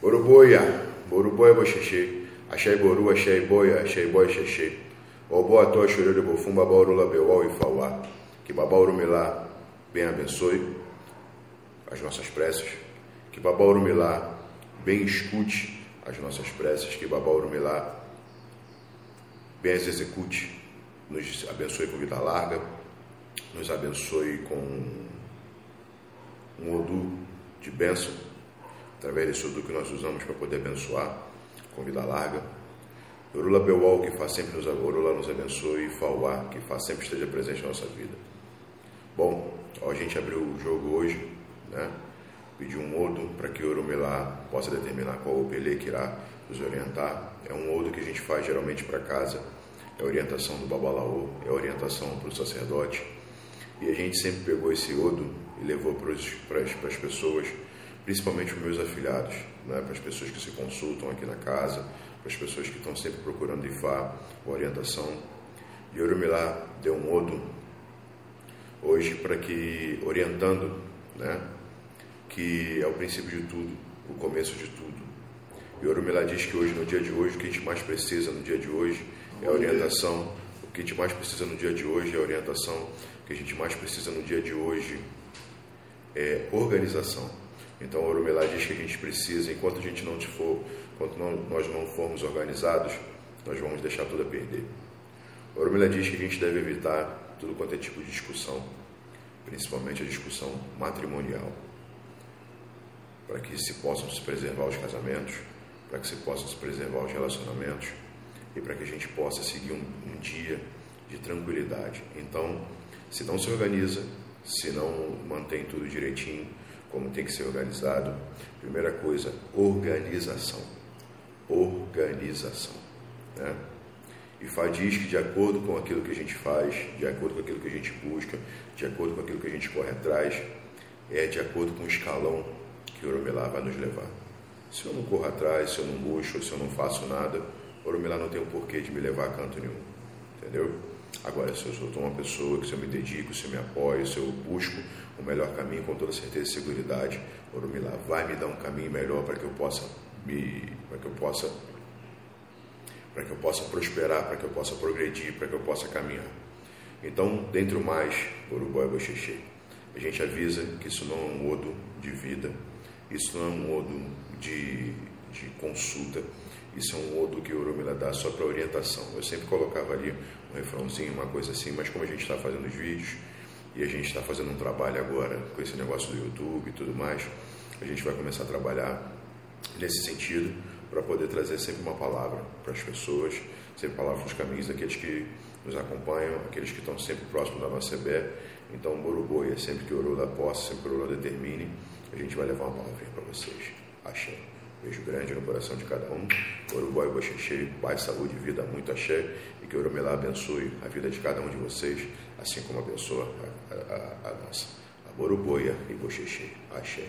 Boruboia, Boruboia Boxexê, Axé Boru, Axé Boia, Axé Boia Xexê. Obo Ató Chororô Bofum, Babá Orula Beual e Fauá. Que Babá Urumilá bem abençoe as nossas preces. Que Babá Urumilá bem escute as nossas preces. Que Babá Urumilá bem as execute. Nos abençoe com vida larga. Nos abençoe com um Odu de bênção através desse Odu que nós usamos para poder abençoar com vida larga. Orula Bewal, que faz sempre nos, Orula nos abençoe, e Fauá, que faz sempre esteja presente na nossa vida. Bom, ó, a gente abriu o jogo hoje, né? Pediu um odo para que Orumilá possa determinar qual o Pelé que irá nos orientar. É um odo que a gente faz geralmente para casa, é a orientação do Babalaô, é a orientação para o sacerdote. E a gente sempre pegou esse odo e levou para, as pessoas, principalmente os meus afilhados, né? para as pessoas que se consultam aqui na casa, para as pessoas que estão sempre procurando IFA, orientação. E Orumilá deu um hoje para que, orientando, né, que é o princípio de tudo, o começo de tudo. E Orumilá diz que hoje, no dia de hoje, o que a gente mais precisa no dia de hoje é a orientação, o que a gente mais precisa no dia de hoje é a orientação, o que a gente mais precisa no dia de hoje é organização. Então, Orumilá diz que a gente precisa, enquanto a gente não for, enquanto não, nós não formos organizados, nós vamos deixar tudo a perder. Orumilá diz que a gente deve evitar tudo quanto é tipo de discussão, principalmente a discussão matrimonial, para que se possam se preservar os casamentos, para que se possam se preservar os relacionamentos e para que a gente possa seguir um, um dia de tranquilidade. Então, se não se organiza, se não mantém tudo direitinho, como tem que ser organizado, primeira coisa, organização. Organização. Né? E Fá diz que de acordo com aquilo que a gente faz, de acordo com aquilo que a gente busca, de acordo com aquilo que a gente corre atrás, é de acordo com o escalão que o Oromelá vai nos levar. Se eu não corro atrás, se eu não busco, se eu não faço nada, o Oromelá não tem o um porquê de me levar a canto nenhum. Entendeu? Agora, se eu sou uma pessoa que se eu me dedico, se eu me apoio, se eu busco melhor caminho com toda certeza e segurança, o Orumilá vai me dar um caminho melhor para que eu possa me, para que eu possa, para que eu possa prosperar, para que eu possa progredir, para que eu possa caminhar. Então, dentro mais, Urubó e Boxexê, a gente avisa que isso não é um odo de vida, isso não é um odo de, de consulta, isso é um odo que o Urumila dá só para orientação. Eu sempre colocava ali um refrãozinho, uma coisa assim, mas como a gente está fazendo os vídeos e a gente está fazendo um trabalho agora com esse negócio do YouTube e tudo mais, a gente vai começar a trabalhar nesse sentido para poder trazer sempre uma palavra para as pessoas, sempre palavras nos caminhos daqueles que nos acompanham, aqueles que estão sempre próximos da nossa EBE. Então, Moruboi é sempre que orou da posse, sempre orou determine, a gente vai levar uma palavrinha para vocês. Achei. Beijo grande no coração de cada um. Uruguai Boxexê, paz, saúde, vida, muito axé. E que o Urumelá abençoe a vida de cada um de vocês, assim como abençoa a, a, a nossa. A Boruboia e Boxexê. Axé.